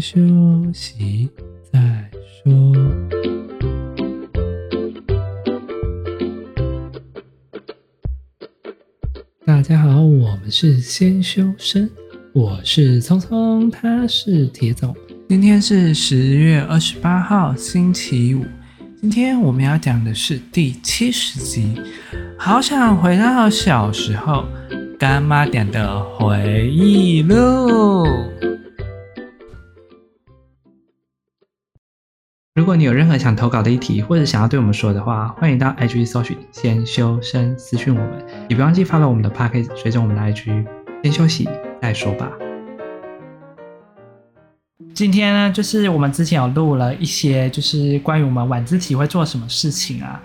休息再说。大家好，我们是先修身，我是聪聪，他是铁总。今天是十月二十八号，星期五。今天我们要讲的是第七十集，好想回到小时候，干妈点的回忆录。如果你有任何想投稿的议题，或者想要对我们说的话，欢迎到 IG 搜寻“先修身”私讯我们，也不忘记发了我们的 Podcast，随着我们的 IG。先休息再说吧。今天呢，就是我们之前有录了一些，就是关于我们晚自习会做什么事情啊。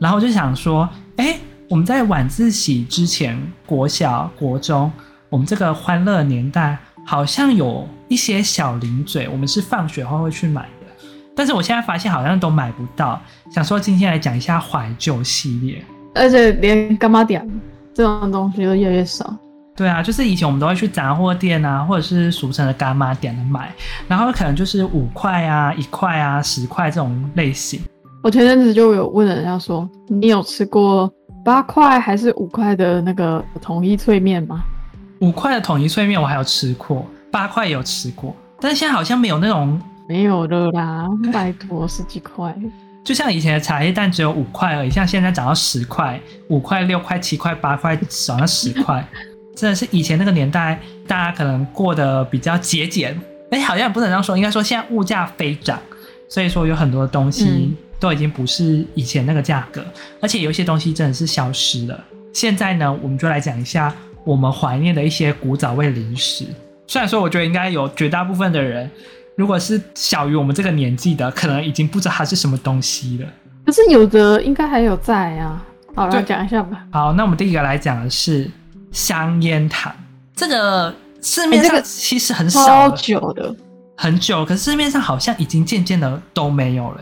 然后我就想说，哎，我们在晚自习之前，国小、国中，我们这个欢乐年代，好像有一些小零嘴，我们是放学后会去买。但是我现在发现好像都买不到，想说今天来讲一下怀旧系列，而且连干妈点这种东西都越来越少。对啊，就是以前我们都会去杂货店啊，或者是俗称的干妈点的买，然后可能就是五块啊、一块啊、十块这种类型。我前阵子就有问人家说，你有吃过八块还是五块的那个统一脆面吗？五块的统一脆面我还有吃过，八块也有吃过，但是现在好像没有那种。没有了啦，拜托十几块。就像以前的茶叶蛋只有五块而已，像现在涨到十块、五块、六块、七块、八块，涨到十块，真的是以前那个年代，大家可能过得比较节俭。哎，好像也不能这样说，应该说现在物价飞涨，所以说有很多东西都已经不是以前那个价格，嗯、而且有一些东西真的是消失了。现在呢，我们就来讲一下我们怀念的一些古早味零食。虽然说，我觉得应该有绝大部分的人。如果是小于我们这个年纪的，可能已经不知道它是什么东西了。可是有的应该还有在啊。好，来讲一下吧。好，那我们第一个来讲的是香烟糖。这个市面上其实很少，超久的，很久。可是市面上好像已经渐渐的都没有了。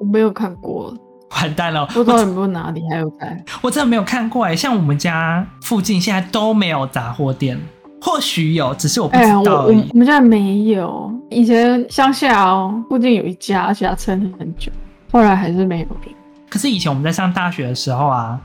我没有看过，完蛋了，不知道有没有哪里还有在。我真的没有看过哎，像我们家附近现在都没有杂货店。或许有，只是我不知道而已。我们家没有。以前乡下哦，附近有一家，而且它撑很久，后来还是没有。可是以前我们在上大学的时候啊，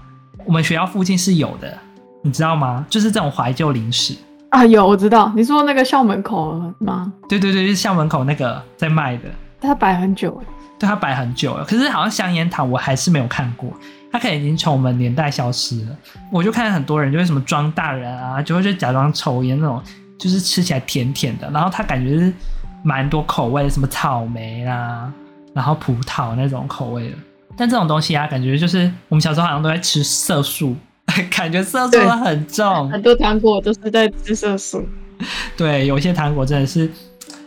我们学校附近是有的，你知道吗？就是这种怀旧零食啊，有我知道。你说那个校门口吗？对对对，就是校门口那个在卖的。它摆很久，对，它摆很久了。可是好像香烟糖我还是没有看过。它可能已经从我们年代消失了。我就看很多人，就会什么装大人啊，就会就假装抽烟那种，就是吃起来甜甜的。然后它感觉是蛮多口味的，什么草莓啦，然后葡萄那种口味的。但这种东西啊，感觉就是我们小时候好像都在吃色素，感觉色素很重。很多糖果都是在吃色素。对，有一些糖果真的是，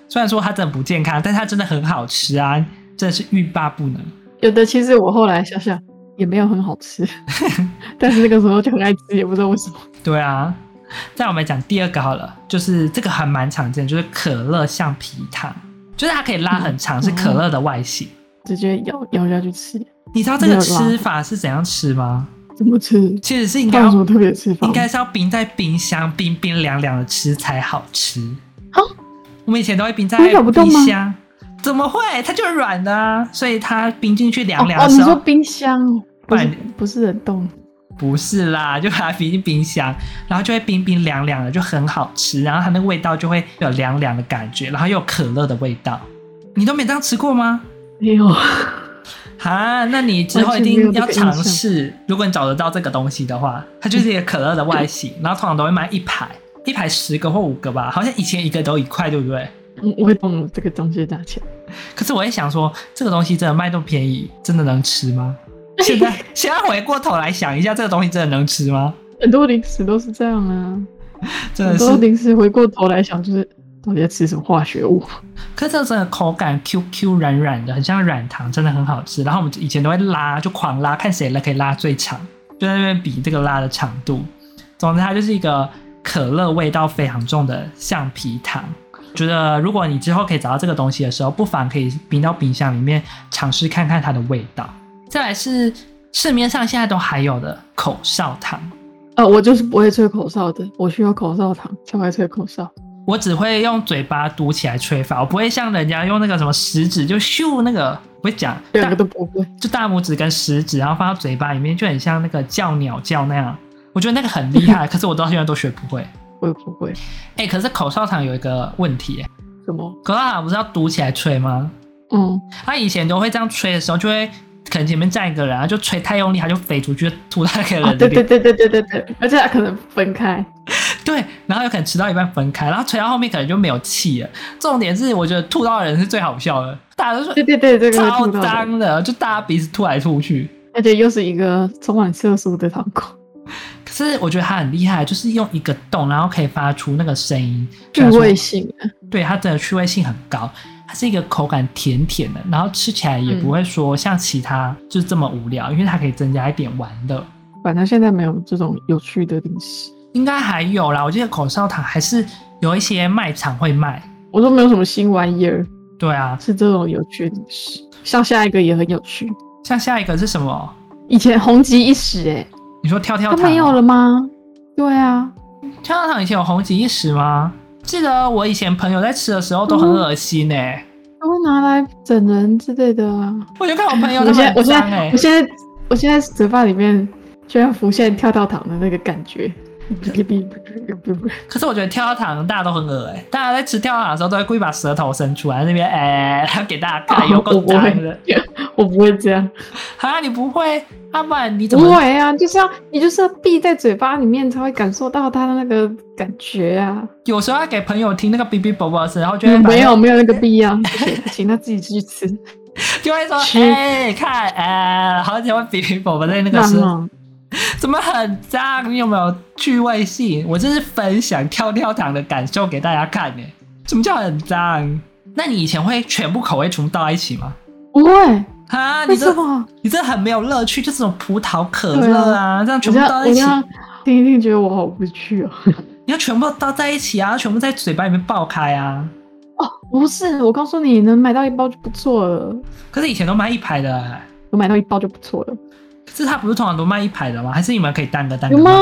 虽然说它真的不健康，但它真的很好吃啊，真的是欲罢不能。有的其实我后来想想。也没有很好吃，但是那个时候就很爱吃，也不知道为什么。对啊，再我们讲第二个好了，就是这个还蛮常见，就是可乐橡皮糖，就是它可以拉很长，嗯、是可乐的外形，直接咬咬下去吃。你知道这个吃法是怎样吃吗？怎么吃？其实是应该要特别吃法？应该是要冰在冰箱，冰冰凉凉的吃才好吃。啊？我们以前都会冰在冰箱。怎么会？它就是软的啊，所以它冰进去凉凉的时候。哦，你说冰箱，不是不是冷冻？不是啦，就把它冰进冰箱，然后就会冰冰凉凉的，就很好吃。然后它那个味道就会有凉凉的感觉，然后又有可乐的味道。你都没这样吃过吗？没有。啊，那你之后一定要尝试。如果你找得到这个东西的话，它就是一个可乐的外形，然后通常都会卖一排，一排十个或五个吧，好像以前一个都一块，对不对？我会懂这个东西的价钱，可是我也想说，这个东西真的卖这么便宜，真的能吃吗？现在 现在回过头来想一下，这个东西真的能吃吗？很多零食都是这样啊，真的是。很多零食回过头来想，就是到底在吃什么化学物？可是这个真的口感 Q Q 软软的，很像软糖，真的很好吃。然后我们以前都会拉，就狂拉，看谁拉可以拉最长，就在那边比这个拉的长度。总之，它就是一个可乐味道非常重的橡皮糖。觉得如果你之后可以找到这个东西的时候，不妨可以冰到冰箱里面尝试看看它的味道。再来是市面上现在都还有的口哨糖，呃，我就是不会吹口哨的，我需要口哨糖才会吹口哨。我只会用嘴巴嘟起来吹法，我不会像人家用那个什么食指就咻那个，不会讲，两个都不会，就大拇指跟食指，然后放到嘴巴里面，就很像那个叫鸟叫那样。我觉得那个很厉害，可是我到现在都学不会。我也不会。哎、欸，可是口哨糖有一个问题、欸，什么？口哨糖不是要嘟起来吹吗？嗯，他以前都会这样吹的时候，就会。可能前面站一个人，然后就吹太用力，他就飞出去吐到那个人、啊。对对对对对对对，而且他可能分开。对，然后有可能吃到一半分开，然后吹到后面可能就没有气了。重点是，我觉得吐到的人是最好笑的，大家都说对对对，这个超脏的，就大家鼻子吐来吐去，而且又是一个充满色素的糖果。可是我觉得他很厉害，就是用一个洞，然后可以发出那个声音，趣味性。对，它的趣味性很高。它是一个口感甜甜的，然后吃起来也不会说像其他就是这么无聊，嗯、因为它可以增加一点玩的。反正现在没有这种有趣的零食，应该还有啦。我记得口哨糖还是有一些卖场会卖。我都没有什么新玩意儿。对啊，是这种有趣的零食。像下一个也很有趣。像下一个是什么？以前红极一时哎、欸。你说跳跳糖？它没有了吗？对啊，跳跳糖以前有红极一时吗？记得我以前朋友在吃的时候都很恶心呢、欸，他会拿来整人之类的啊。我就看我朋友，我现在我现在我现在我现在嘴巴里面居然浮现跳跳糖的那个感觉。可是我觉得跳跳糖大家都很恶哎、欸，大家在吃跳跳糖的时候都会故意把舌头伸出来那边哎，他、欸、给大家看 有够脏的。我不会这样，啊，你不会？阿曼，你怎么不会啊？就是要你就是要闭在嘴巴里面才会感受到它的那个感觉啊。有时候要给朋友听那个哔哔啵啵的声，然后觉得没有没有那个必要，请他自己去吃。就会说哎、欸，看哎，好久会哔哔啵啵在那个声，怎么很脏？你有没有趣味性？我这是分享跳跳糖的感受给大家看呢。什么叫很脏？那你以前会全部口味全部倒在一起吗？不会。啊！你这你这很没有乐趣，就是这种葡萄可乐啊，啊，这样全部倒在一起，听一听觉得我好无趣哦。你要全部倒在一起啊，全部在嘴巴里面爆开啊！哦，不是，我告诉你，能买到一包就不错了。可是以前都卖一排的，欸，我买到一包就不错了。可是它不是通常都卖一排的吗？还是你们可以单个单个？有吗？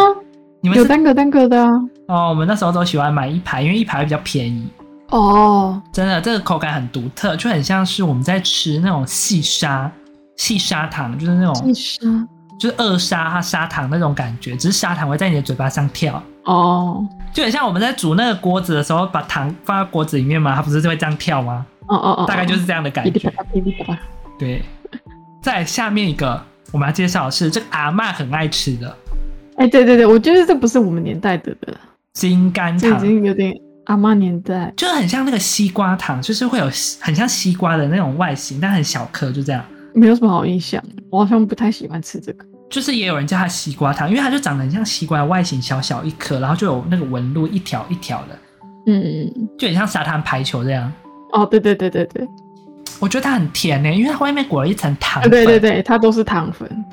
你们有单个单个的啊？哦，我们那时候都喜欢买一排，因为一排会比较便宜。哦，真的，这个口感很独特，就很像是我们在吃那种细沙、细砂糖，就是那种细沙，就是二砂砂糖那种感觉，只是砂糖会在你的嘴巴上跳。哦，就很像我们在煮那个锅子的时候，把糖放在锅子里面嘛，它不是就会这样跳吗？哦哦哦，大概就是这样的感觉。对，再下面一个我们要介绍的是这个阿嬷很爱吃的。哎，对对对，我觉得这不是我们年代的的金甘糖，已经有点。阿嬷年代就很像那个西瓜糖，就是会有很像西瓜的那种外形，但很小颗，就这样。没有什么好印象，我好像不太喜欢吃这个。就是也有人叫它西瓜糖，因为它就长得很像西瓜的外形，小小一颗，然后就有那个纹路，一条一条的。嗯，就很像沙滩排球这样。哦，对对对对对，我觉得它很甜呢，因为它外面裹了一层糖粉。对对对，它都是糖粉。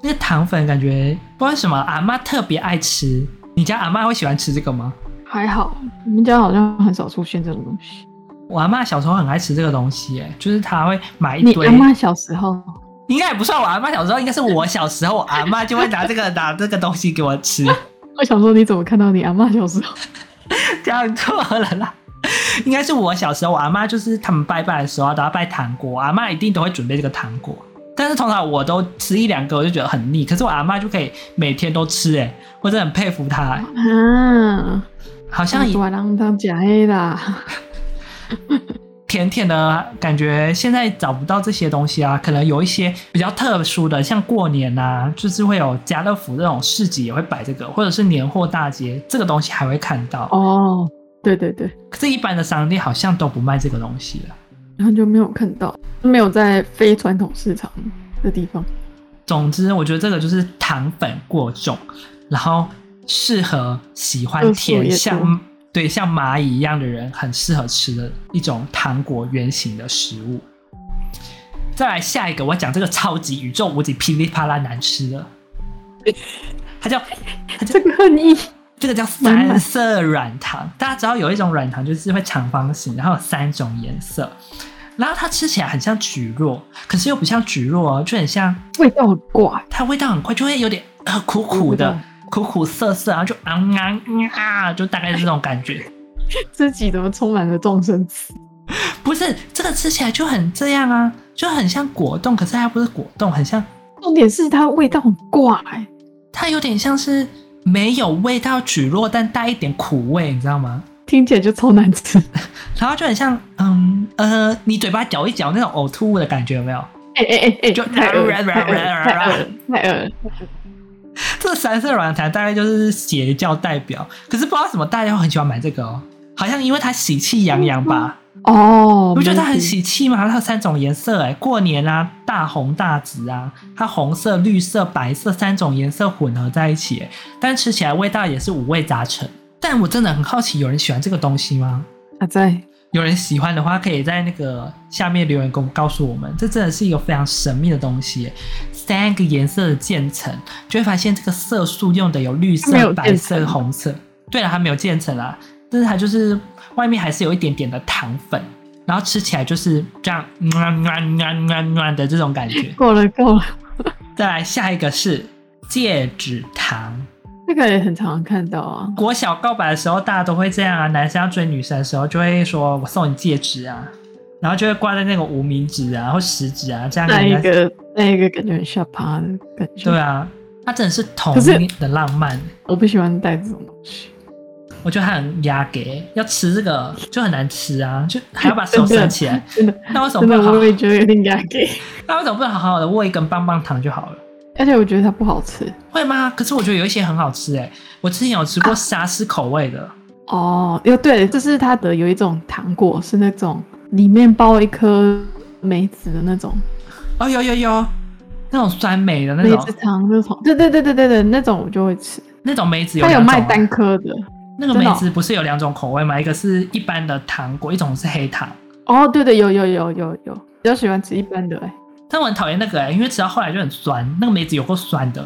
那个糖粉感觉不知道为什么阿嬷特别爱吃。你家阿嬷会喜欢吃这个吗？还好，我们家好像很少出现这种东西。我阿嬷小时候很爱吃这个东西，哎，就是她会买一堆。你阿嬷小时候应该也不算我阿嬷小时候，应该是我小时候，我阿嬷就会拿这个拿这个东西给我吃。我想说，你怎么看到你阿嬷小时候？讲错了啦，应该是我小时候，我阿妈就是他们拜拜的时候都要拜糖果，阿妈一定都会准备这个糖果。但是通常我都吃一两个，我就觉得很腻。可是我阿妈就可以每天都吃，哎，我真的很佩服她。啊。好像一大人当假黑啦，甜甜的感觉。现在找不到这些东西啊，可能有一些比较特殊的，像过年呐、啊，就是会有家乐福这种市集也会摆这个，或者是年货大街，这个东西还会看到。哦，对对对，可是，一般的商店好像都不卖这个东西了，然后就没有看到，没有在非传统市场的地方。总之，我觉得这个就是糖粉过重，然后。适合喜欢甜像对像蚂蚁一样的人，很适合吃的一种糖果圆形的食物。再来下一个，我要讲这个超级宇宙无敌噼里啪啦难吃的，它叫它叫这个很腻，这个叫三色软糖。大家知道有一种软糖就是会长方形，然后有三种颜色，然后它吃起来很像蒟蒻，可是又不像蒟蒻哦，就很像味道很怪，它味道很怪，就会有点呃苦苦的。苦苦涩涩，然后就啊啊啊，就大概是这种感觉。自己怎么充满了众生词？不是，这个吃起来就很这样啊，就很像果冻，可是它不是果冻，很像。重点是它味道很怪，欸，它有点像是没有味道蒟蒻，但带一点苦味，你知道吗？听起来就超难吃，然后就很像，嗯呃，你嘴巴嚼一嚼那种呕吐物的感觉，有没有？哎哎哎哎，就太饿了，太饿了，太恶了。这三色软糖大概就是邪教代表，可是不知道为什么大家会很喜欢买这个哦，好像因为它喜气洋洋吧。哦，你不觉得它很喜气吗？它有三种颜色，哎，过年啊，大红大紫啊，它红色、绿色、白色三种颜色混合在一起，但吃起来味道也是五味杂陈。但我真的很好奇，有人喜欢这个东西吗？啊，在有人喜欢的话，可以在那个下面留言跟我们告诉我们。这真的是一个非常神秘的东西，三个颜色的渐层，就会发现这个色素用的有绿色、白色、红色。对了，还没有渐层啊，但是它就是。外面还是有一点点的糖粉，然后吃起来就是这样，暖暖暖暖暖的这种感觉。够了够了，再来下一个是戒指糖，这个也很常看到啊。国小告白的时候，大家都会这样啊，男生要追女生的时候，就会说我送你戒指啊，然后就会挂在那个无名指啊或食指啊，这样。那一个那一个感觉很下趴的感觉。对啊，它真的是童年的浪漫。我不喜欢戴这种东西。我觉得它很压给，要吃这个就很难吃啊，就还要把手伸起来。真的，那为什么不好？我也觉得有点压给。那为什么不能好好的握一根棒棒糖就好了？而且我觉得它不好吃。会吗？可是我觉得有一些很好吃哎，我之前有吃过沙司口味的。啊、哦，哟，对，这是它的有一种糖果，是那种里面包一颗梅子的那种。哦，有有有，那种酸梅的那种。梅子糖那种。对对对对对对，那种我就会吃。那种梅子有、啊、它有卖单颗的。那个梅子不是有两种口味吗？一个是一般的糖果，一种是黑糖。哦，对对，有有有有有，比较喜欢吃一般的哎。但我很讨厌那个哎，因为吃到后来就很酸，那个梅子有够酸的。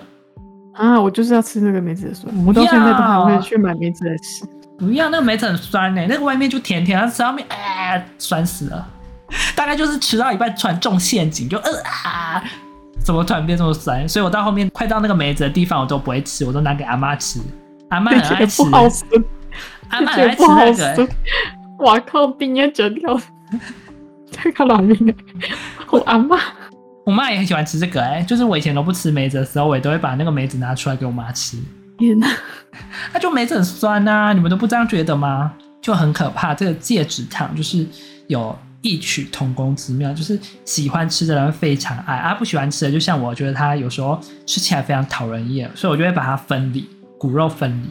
啊，我就是要吃那个梅子的酸，我到现在都还会去买梅子来吃。不要，那个梅子很酸哎，那个外面就甜甜，它吃到面哎酸死了。大概就是吃到一半突然中陷阱，就呃啊，怎么突然变这么酸？所以我到后面快到那个梅子的地方，我都不会吃，我都拿给阿妈吃。阿妈很爱吃，阿妈很爱吃那个。哇靠，冰也整掉，太靠老命了。我阿妈，我妈也很喜欢吃这个哎、欸，就是我以前都不吃梅子的时候，我也都会把那个梅子拿出来给我妈吃。天哪，那 就梅子很酸呐、啊，你们都不这样觉得吗？就很可怕。这个戒指糖就是有异曲同工之妙，就是喜欢吃的人非常爱，啊不喜欢吃的，就像我觉得它有时候吃起来非常讨人厌，所以我就会把它分离。骨肉分离，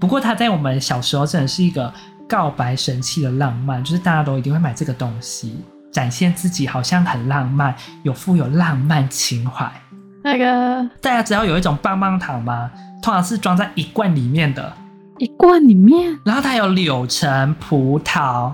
不过它在我们小时候真的是一个告白神器的浪漫，就是大家都一定会买这个东西，展现自己好像很浪漫，有富有浪漫情怀。那个大家知道有一种棒棒糖吗？通常是装在一罐里面的，一罐里面，然后它有柳橙、葡萄，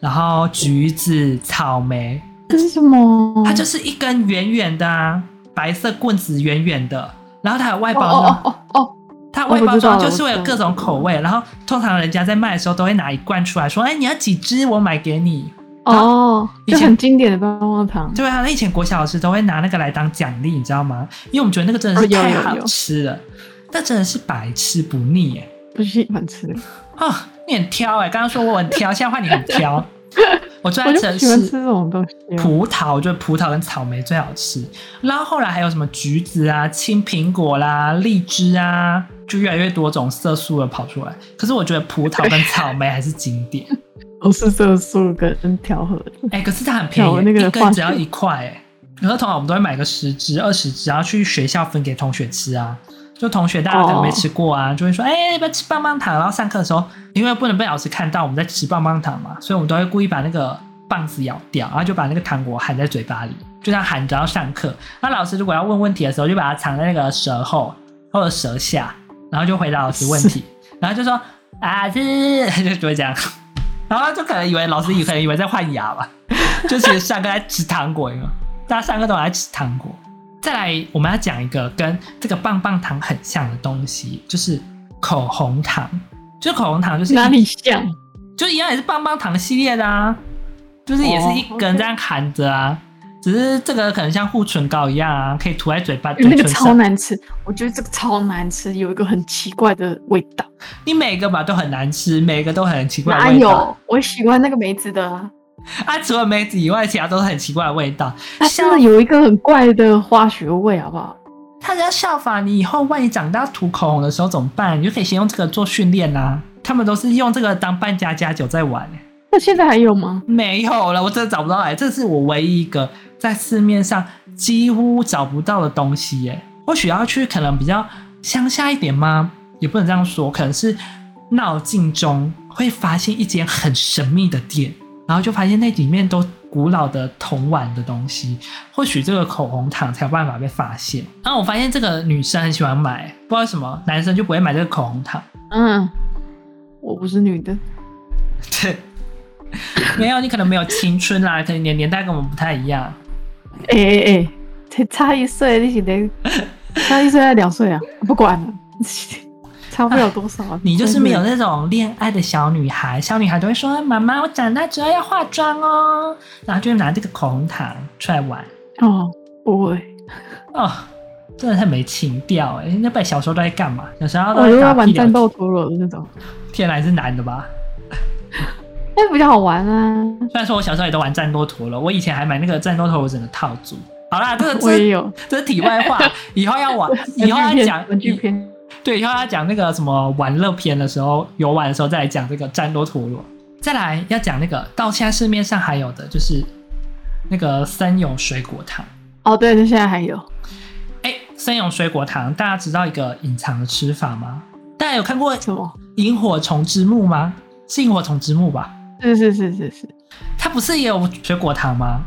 然后橘子、草莓。这是什么？它就是一根圆圆的啊，白色棍子，圆圆的，然后它有外包哦哦哦它外包装就是会有各种口味，然后通常人家在卖的时候都会拿一罐出来说：“哎，你要几支？我买给你。”哦，以前很经典的棒棒糖。对啊，那以前国小老师都会拿那个来当奖励，你知道吗？因为我们觉得那个真的是太好吃了，那真的是百吃不腻哎，不喜欢吃哦，你很挑哎，刚刚说我很挑，现在换你很挑。我最爱吃的是葡萄，我觉得葡萄跟草莓最好吃。然后后来还有什么橘子啊、青苹果啦、荔枝啊，就越来越多种色素的跑出来。可是我觉得葡萄跟草莓还是经典，都是色素跟调和的。哎、欸，可是它很便宜，那个一根只要一块哎。然后通常我们都会买个十支、二十支，然后去学校分给同学吃啊。就同学大家可能没吃过啊，就会说：“哎，要不要吃棒棒糖？”然后上课的时候，因为不能被老师看到我们在吃棒棒糖嘛，所以我们都会故意把那个棒子咬掉，然后就把那个糖果含在嘴巴里，就这样含着要上课。那老师如果要问问题的时候，就把它藏在那个舌后或者舌下，然后就回答老师问题，然后就说：“啊，这 就就会这样。”然后就可能以为老师以可能以为在换牙吧，就其实上课在吃糖果，因为大家上课都在吃糖果。再来，我们要讲一个跟这个棒棒糖很像的东西，就是口红糖。就口红糖就是哪里像？就一样也是棒棒糖系列的啊，就是也是一根这样含着啊。只是这个可能像护唇膏一样啊，可以涂在嘴巴。那个超难吃，我觉得这个超难吃，有一个很奇怪的味道。你每个吧都很难吃，每个都很奇怪的味道。哪有？我喜欢那个梅子的啊。啊，除了梅子以外，其他都是很奇怪的味道。它真的有一个很怪的化学味，好不好？他要效仿你以后，万一长大涂口红的时候怎么办？你就可以先用这个做训练啊。他们都是用这个当扮家家酒在玩。那现在还有吗？没有了，我真的找不到哎。这是我唯一一个在市面上几乎找不到的东西耶。或许要去可能比较乡下一点吗？也不能这样说，可能是闹境中会发现一间很神秘的店，然后就发现那里面都。古老的铜碗的东西，或许这个口红糖才有办法被发现。然后我发现这个女生很喜欢买，不知道为什么男生就不会买这个口红糖。嗯，我不是女的。对，没有，你可能没有青春啦，可能年年代跟我们不太一样。哎哎哎，才差一岁，你是得 差一岁还是两岁啊？不管了。差不了多少，啊，你就是没有那种恋爱的小女孩。小女孩都会说：“妈妈，我长大之后要化妆哦。”然后就会拿这个口红糖出来玩。哦，不会。哦，真的太没情调哎！那本小时候都在干嘛？小时候都在玩战斗陀螺的那种。天来是男的吧？那比较好玩啊。虽然说我小时候也都玩战斗陀螺，我以前还买那个战斗陀螺整个套组。好啦，这个 我也有，这是题外话。以后要玩，以后要讲文具篇。对，以后要讲那个什么玩乐篇的时候，游玩的时候再来讲这个战斗陀螺。再来要讲那个，到现在市面上还有的就是那个森永水果糖。哦，对，就现在还有。哎，森永水果糖，大家知道一个隐藏的吃法吗？大家有看过什么萤火虫之墓吗？是萤火虫之墓吧？是是是是是。他不是也有水果糖吗？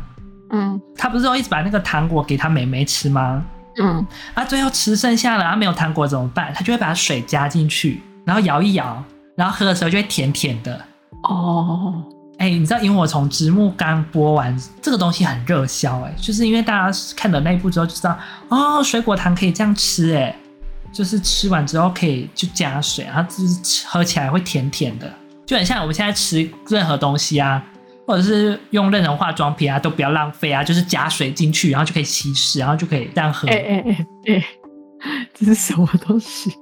嗯。他不是都一直把那个糖果给他妹妹吃吗？嗯，啊，最后吃剩下了，啊，没有糖果怎么办？他就会把水加进去，然后摇一摇，然后喝的时候就会甜甜的。哦，哎，你知道《萤火虫之墓》刚播完，这个东西很热销，哎，就是因为大家看了那一部之后就知道，哦，水果糖可以这样吃，哎，就是吃完之后可以就加水，然后就是喝起来会甜甜的，就很像我们现在吃任何东西啊。或者是用任何化妆品啊，都不要浪费啊，就是加水进去，然后就可以稀释，然后就可以这样喝。哎哎哎哎，这是什么东西？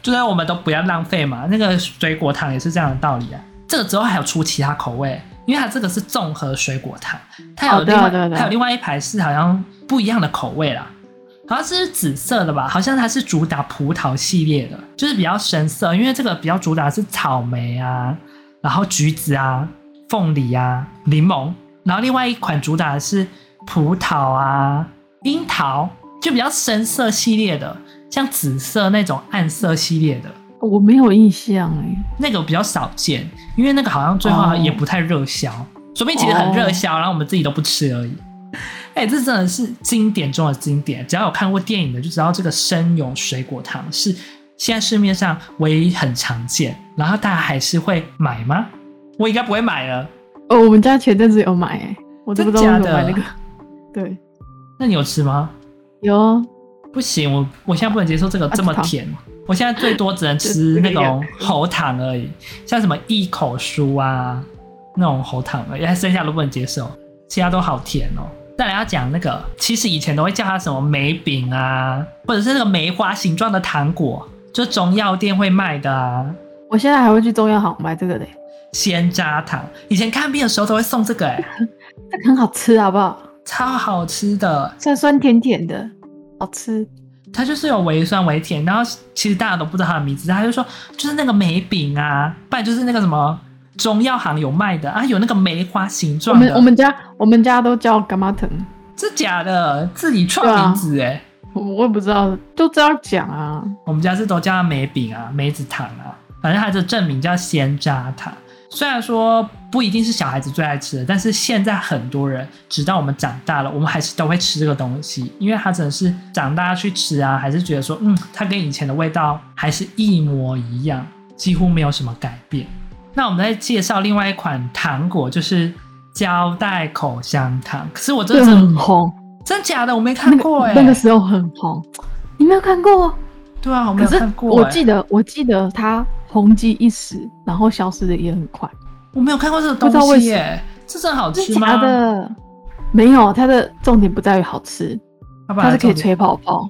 就是我们都不要浪费嘛。那个水果糖也是这样的道理啊。这个之后还有出其他口味，因为它这个是综合水果糖，它有另外、它有另外一排是好像不一样的口味啦，好像是紫色的吧？好像它是主打葡萄系列的，就是比较深色，因为这个比较主打是草莓啊，然后橘子啊。凤梨啊，柠檬，然后另外一款主打的是葡萄啊，樱桃，就比较深色系列的，像紫色那种暗色系列的，我没有印象哎，那个比较少见，因为那个好像最后也不太热销，说不定其实很热销，然后我们自己都不吃而已。哎，这真的是经典中的经典，只要有看过电影的就知道这个生永水果糖是现在市面上唯一很常见，然后大家还是会买吗？我应该不会买了。哦，我们家前阵子有买，哎，我都不知道怎么买那个。对，那你有吃吗？有。不行，我我现在不能接受这个这么甜。我现在最多只能吃那种喉糖而已，像什么一口酥啊那种喉糖而已，还剩下都不能接受，其他都好甜哦。再来要讲那个，其实以前都会叫它什么梅饼啊，或者是那个梅花形状的糖果，就中药店会卖的啊。我现在还会去中药行买这个嘞。鲜渣糖，以前看病的时候都会送这个、欸，哎，这个很好吃，好不好？超好吃的，酸酸甜甜的，好吃。它就是有微酸微甜，然后其实大家都不知道它的名字，他就说就是那个梅饼啊，不然就是那个什么中药行有卖的啊，有那个梅花形状的。我们我们家我们家都叫柑仔糖，这假的，自己创名字哎、欸，我我也不知道，都这样讲啊。我们家是都叫它梅饼啊，梅子糖啊，反正它的正名叫鲜渣糖。虽然说不一定是小孩子最爱吃的，但是现在很多人直到我们长大了，我们还是都会吃这个东西，因为它真的是长大去吃啊，还是觉得说，嗯，它跟以前的味道还是一模一样，几乎没有什么改变。那我们再介绍另外一款糖果，就是胶带口香糖。可是我真的很红，真假的我没看过哎、欸，那个时候很红，你没有看过？对啊，我没有看过、欸。我记得，我记得它。红极一时，然后消失的也很快。我没有看过这个东西耶，这真的好吃吗？的？没有，它的重点不在于好吃，它是可以吹泡泡。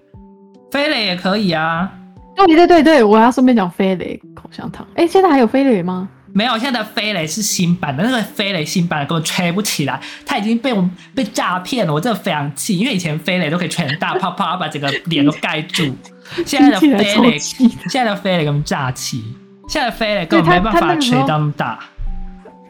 飞雷也可以啊。对对对对，我要顺便讲飞雷口香糖。哎，现在还有飞雷吗？没有，现在的飞雷是新版的，那个飞雷新版的根本吹不起来，它已经被我们被诈骗了，我真的非常气，因为以前飞雷都可以吹很大泡泡，把整个脸都盖住，现在的飞雷，现在的飞雷根本炸气，现在的飞雷根本没办法吹到那么大。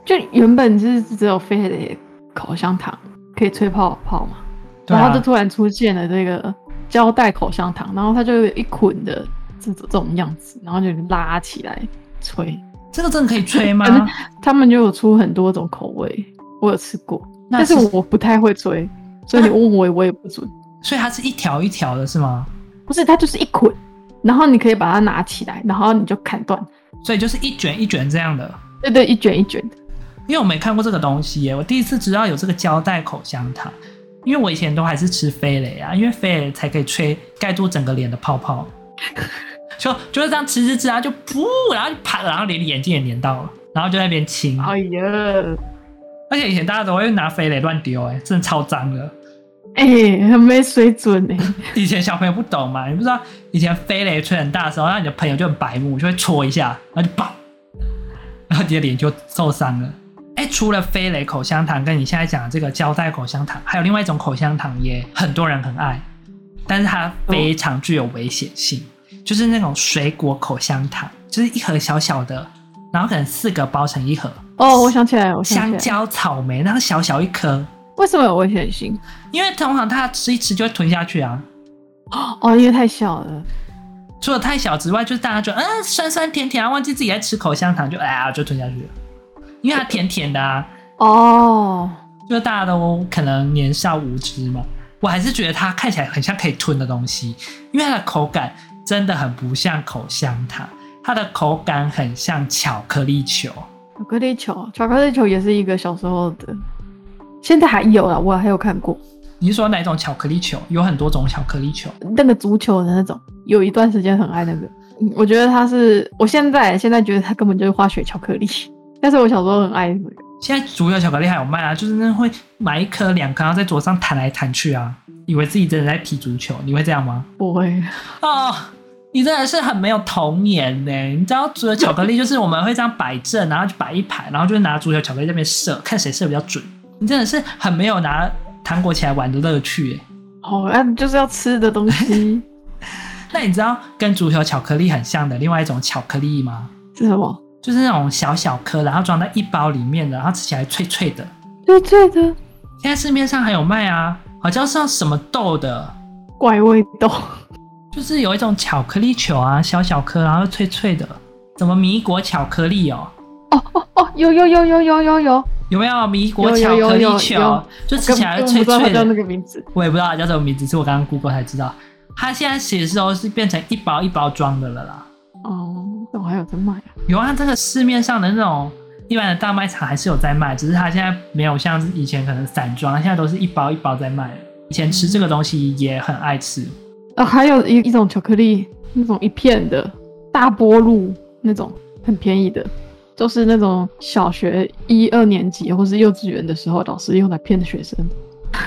就原本就是只有飞雷口香糖可以吹泡泡嘛，啊、然后就突然出现了这个胶带口香糖，然后它就有一捆的这种这种样子，然后就拉起来吹。这个真的可以吹吗？他们就有出很多种口味，我有吃过，但是我不太会吹，所以你问我，我也不准。所以它是一条一条的，是吗？不是，它就是一捆，然后你可以把它拿起来，然后你就砍断。所以就是一卷一卷这样的。对对，一卷一卷的。因为我没看过这个东西耶，我第一次知道有这个胶带口香糖。因为我以前都还是吃飞雷啊，因为飞雷才可以吹盖住整个脸的泡泡。就就是这样吃吃吃啊，就噗，然后就啪，然后连眼睛也黏到了，然后就在那边亲。哎呀！而且以前大家都会拿飞雷乱丢，哎，真的超脏的。哎、欸，很没水准哎。以前小朋友不懂嘛，你不知道以前飞雷吹很大的时候，然后你的朋友就很白目，就会戳一下，然后就砰，然后你的脸就受伤了。哎、欸，除了飞雷口香糖，跟你现在讲的这个胶带口香糖，还有另外一种口香糖也很多人很爱，但是它非常具有危险性。哦就是那种水果口香糖，就是一盒小小的，然后可能四个包成一盒。哦，我想起来，我想起来，香蕉、草莓，那个小小一颗，为什么有危险性？因为通常它吃一吃就会吞下去啊。哦，因为太小了。除了太小之外，就是大家觉得嗯酸酸甜甜啊，忘记自己在吃口香糖，就哎呀就吞下去了，因为它甜甜的啊。哦，就大家都可能年少无知嘛，我还是觉得它看起来很像可以吞的东西，因为它的口感。真的很不像口香糖，它的口感很像巧克力球。巧克力球，巧克力球也是一个小时候的，现在还有啊，我还有看过。你是说哪种巧克力球？有很多种巧克力球，那个足球的那种，有一段时间很爱那个。我觉得它是，我现在现在觉得它根本就是化学巧克力，但是我小时候很爱那个。现在足球巧克力还有卖啊，就是那会买一颗两颗，然后在桌上弹来弹去啊。以为自己真的在踢足球，你会这样吗？不会哦，你真的是很没有童年呢。你知道足球巧克力就是我们会这样摆正，然后就摆一排，然后就拿足球巧克力在那边射，看谁射比较准。你真的是很没有拿糖果起来玩的乐趣哎。哦，那就是要吃的东西。那你知道跟足球巧克力很像的另外一种巧克力吗？是什么？就是那种小小颗，然后装在一包里面的，然后吃起来脆脆的。脆脆的。现在市面上还有卖啊。好像是什么豆的怪味豆，就是有一种巧克力球啊，小小颗，然后脆脆的，什么米果巧克力哦？哦哦哦，有有有有有有有，有没有米果巧克力球？就吃起来脆脆的。那个名字，我也不知道它叫什么名字，是我刚刚 Google 才知道。它现在写的时候是变成一包一包装的了啦。哦，怎么还有在卖啊？有啊，这个市面上的那种。一般的大卖场还是有在卖，只是它现在没有像以前可能散装，现在都是一包一包在卖。以前吃这个东西也很爱吃。啊，还有一一种巧克力，那种一片的大波露那种很便宜的，就是那种小学一二年级或是幼稚园的时候老师用来骗学生。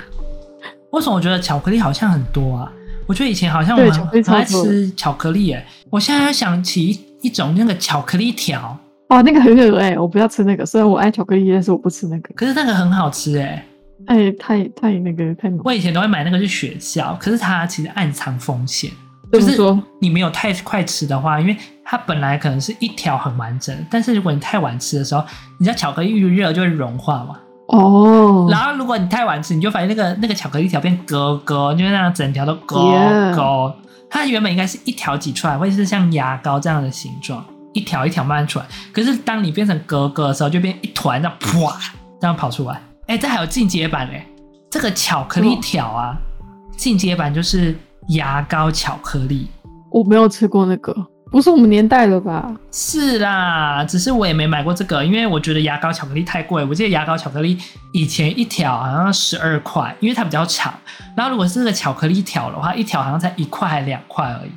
为什么我觉得巧克力好像很多啊？我觉得以前好像我们很爱吃巧克力诶。我现在想起一种那个巧克力条。哦，那个很恶哎，我不要吃那个。虽然我爱巧克力，但是我不吃那个。可是那个很好吃哎，哎，太太那个太浓。我以前都会买那个去学校，可是它其实暗藏风险。就是说？你没有太快吃的话，因为它本来可能是一条很完整，但是如果你太晚吃的时候，你知道巧克力遇热就会融化嘛。哦。然后如果你太晚吃，你就发现那个那个巧克力条变疙疙，就是那样整条都疙疙。Yeah. 它原本应该是一条挤出来，会是像牙膏这样的形状。一条一条慢慢出来，可是当你变成格格的时候，就变一团，这样啪，这样跑出来。哎、欸，这还有进阶版哎，这个巧克力条啊，进阶版就是牙膏巧克力。我没有吃过那个，不是我们年代的吧？是啦，只是我也没买过这个，因为我觉得牙膏巧克力太贵。我记得牙膏巧克力以前一条好像十二块，因为它比较长。然后如果是这个巧克力条的话，一条好像才一块还两块而已。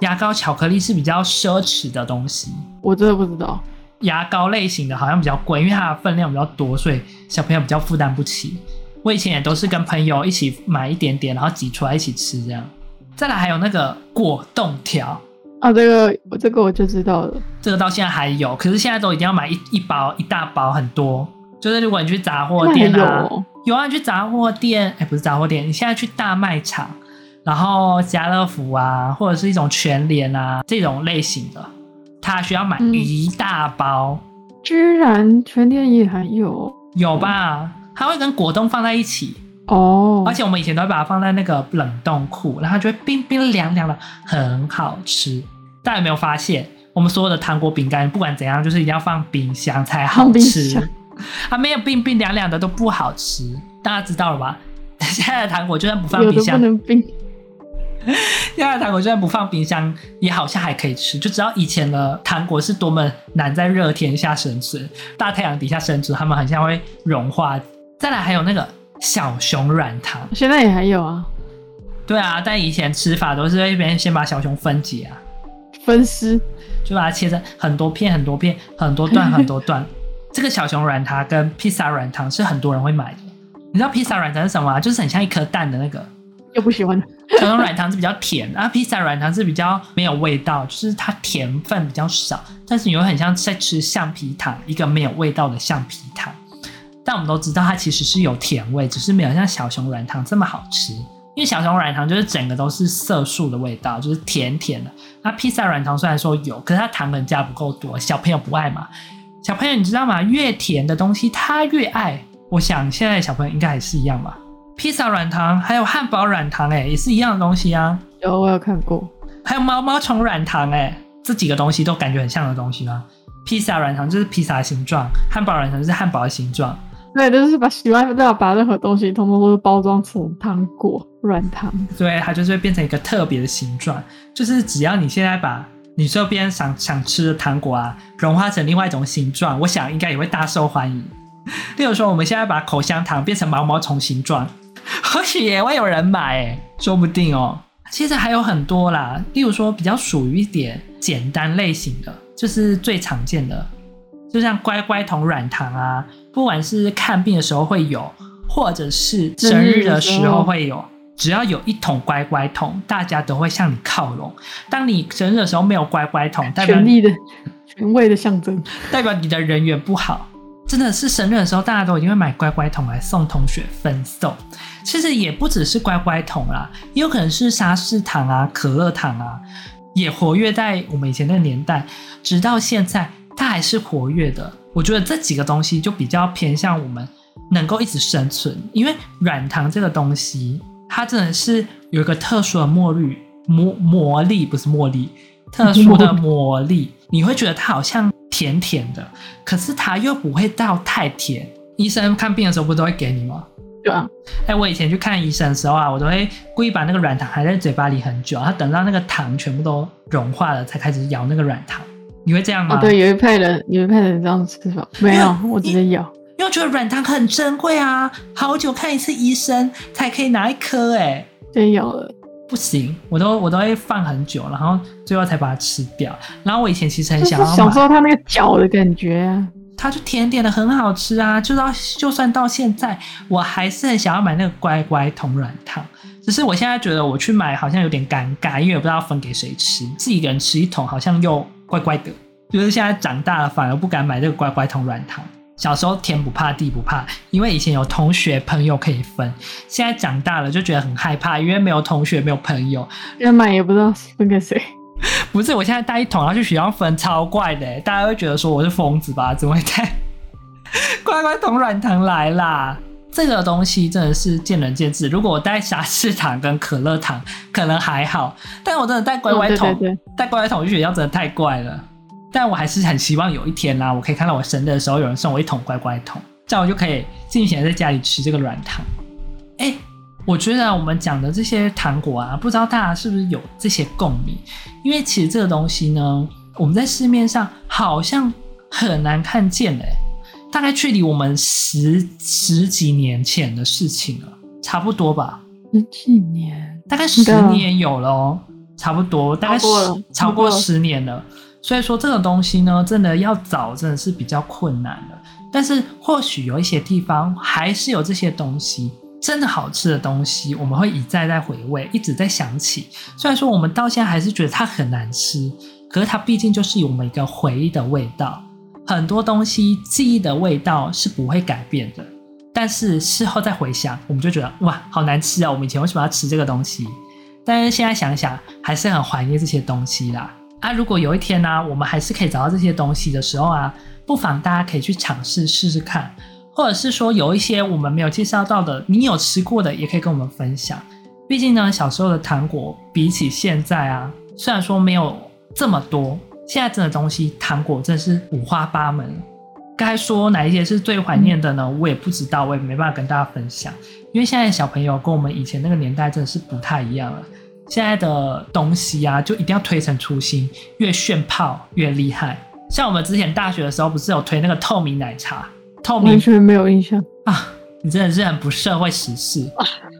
牙膏巧克力是比较奢侈的东西，我真的不知道。牙膏类型的好像比较贵，因为它的分量比较多，所以小朋友比较负担不起。我以前也都是跟朋友一起买一点点，然后挤出来一起吃这样。再来还有那个果冻条啊，这个我这个我就知道了，这个到现在还有，可是现在都一定要买一一包一大包很多。就是如果你去杂货店啊，有，有啊，你去杂货店，哎，不是杂货店，你现在去大卖场，然后家乐福啊，或者是一种全联啊这种类型的，它需要买一大包。嗯、居然全联也还有？有吧？它会跟果冻放在一起哦，而且我们以前都会把它放在那个冷冻库，然后它就会冰冰凉凉的，很好吃。大家有没有发现，我们所有的糖果饼干不管怎样，就是一定要放冰箱才好吃。它没有冰冰凉凉的都不好吃，大家知道了吧？现在的糖果就算不放冰箱，不能冰。现在的糖果就算不放冰箱，也好像还可以吃。就知道以前的糖果是多么难在热天下生存，大太阳底下生存，它们很像会融化。再来还有那个小熊软糖，现在也还有啊。对啊，但以前吃法都是一边先把小熊分解啊，分尸，就把它切成很多片、很多片、很多段、很多段。这个小熊软糖跟披萨软糖是很多人会买的。你知道披萨软糖是什么啊？就是很像一颗蛋的那个。又不喜欢。小熊软糖是比较甜，啊，披萨软糖是比较没有味道，就是它甜分比较少，但是你又很像在吃橡皮糖，一个没有味道的橡皮糖。但我们都知道它其实是有甜味，只是没有像小熊软糖这么好吃。因为小熊软糖就是整个都是色素的味道，就是甜甜的。那披萨软糖虽然说有，可是它糖分加不够多，小朋友不爱嘛。小朋友，你知道吗？越甜的东西他越爱。我想现在小朋友应该也是一样吧。披萨软糖还有汉堡软糖，哎，也是一样的东西啊。有，我有看过。还有毛毛虫软糖，哎，这几个东西都感觉很像的东西吗？披萨软糖就是披萨的形状，汉堡软糖就是汉堡的形状。对，就是把喜欢要把任何东西通通都是包装成糖果软糖。对，它就是会变成一个特别的形状。就是只要你现在把你这边想想吃的糖果啊，融化成另外一种形状，我想应该也会大受欢迎。例如说，我们现在把口香糖变成毛毛虫形状，或许也会有人买，诶，说不定哦。其实还有很多啦，例如说比较属于一点简单类型的，就是最常见的，就像乖乖桶软糖啊，不管是看病的时候会有，或者是生日的时候会有。只要有一桶乖乖桶，大家都会向你靠拢。当你生日的时候没有乖乖桶，代表权力的权威的象征，代表你的人缘不好。真的是生日的时候，大家都一定会买乖乖桶来送同学分送。其实也不只是乖乖桶啦，也有可能是沙士糖啊、可乐糖啊，也活跃在我们以前那个年代，直到现在它还是活跃的。我觉得这几个东西就比较偏向我们能够一直生存，因为软糖这个东西。它真的是有一个特殊的墨绿，魔魔力不是茉莉，特殊的魔力，你会觉得它好像甜甜的，可是它又不会到太甜。医生看病的时候不都会给你吗？对啊。哎，我以前去看医生的时候啊，我都会故意把那个软糖含在嘴巴里很久，然后等到那个糖全部都融化了，才开始咬那个软糖。你会这样吗？哦，对，有一派人，有一派人这样吃法，没有，我直接咬。因为觉得软糖很珍贵啊，好久看一次医生才可以拿一颗，哎，真有了，不行，我都我都会放很久，然后最后才把它吃掉。然后我以前其实很想要享受它那个嚼的感觉啊，它就甜甜的很好吃啊，就到就算到现在，我还是很想要买那个乖乖桶软糖。只是我现在觉得我去买好像有点尴尬，因为我不知道分给谁吃，自己一个人吃一桶好像又怪怪的。就是现在长大了，反而不敢买这个乖乖桶软糖。小时候天不怕地不怕，因为以前有同学朋友可以分。现在长大了就觉得很害怕，因为没有同学没有朋友，要买也不知道分给谁。不是，我现在带一桶，然后去学校分，超怪的，大家会觉得说我是疯子吧？怎么会带乖乖桶软糖来啦？这个东西真的是见仁见智。如果我带沙士糖跟可乐糖，可能还好，但我真的带乖乖桶，带、哦、乖乖桶去学校真的太怪了。但我还是很希望有一天啦、啊，我可以看到我生日的时候有人送我一桶乖乖桶，这样我就可以尽情在家里吃这个软糖。哎，我觉得我们讲的这些糖果啊，不知道大家是不是有这些共鸣？因为其实这个东西呢，我们在市面上好像很难看见嘞，大概距离我们十十几年前的事情了，差不多吧？十几年？大概十年有了哦，差不多，大概十，超过十年了。所以说这个东西呢，真的要找真的是比较困难的。但是或许有一些地方还是有这些东西，真的好吃的东西，我们会一再再回味，一直在想起。虽然说我们到现在还是觉得它很难吃，可是它毕竟就是有我们一个回忆的味道。很多东西记忆的味道是不会改变的，但是事后再回想，我们就觉得哇，好难吃啊！我们以前为什么要吃这个东西？但是现在想想，还是很怀念这些东西啦。啊，如果有一天呢、我们还是可以找到这些东西的时候啊，不妨大家可以去尝试试试看，或者是说有一些我们没有介绍到的，你有吃过的，也可以跟我们分享。毕竟呢，小时候的糖果比起现在啊，虽然说没有这么多，现在真的东西糖果真是五花八门。该说哪一些是最怀念的呢？我也不知道，我也没办法跟大家分享，因为现在小朋友跟我们以前那个年代真的是不太一样了。现在的东西啊，就一定要推陈出新，越炫炮越厉害。像我们之前大学的时候，不是有推那个透明奶茶？透明完全没有印象啊！你真的是很不社会时事，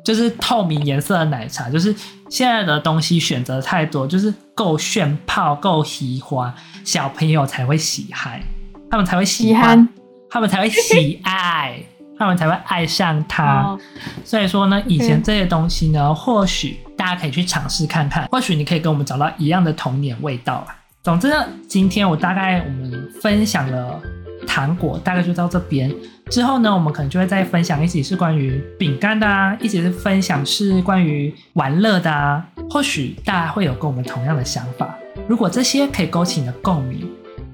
就是透明颜色的奶茶，就是现在的东西选择太多，就是够炫泡、够喜欢，小朋友才会喜嗨，他们才会喜欢，他们才会喜爱。他们才会爱上它，哦、所以说呢，以前这些东西呢，嗯、或许大家可以去尝试看看，或许你可以跟我们找到一样的童年味道啊。总之呢，今天我大概我们分享了糖果，大概就到这边。之后呢，我们可能就会再分享一起是关于饼干的啊，一起是分享是关于玩乐的啊。或许大家会有跟我们同样的想法，如果这些可以勾起你的共鸣，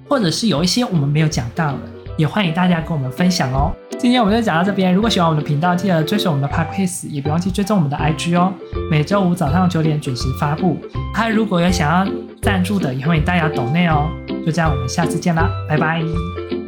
或者是有一些我们没有讲到的。也欢迎大家跟我们分享哦。今天我们就讲到这边，如果喜欢我们的频道，记得追随我们的 Podcast，也别忘记追踪我们的 IG 哦。每周五早上九点准时发布。还有如果有想要赞助的，也欢迎大家抖内哦。就这样，我们下次见啦，拜拜。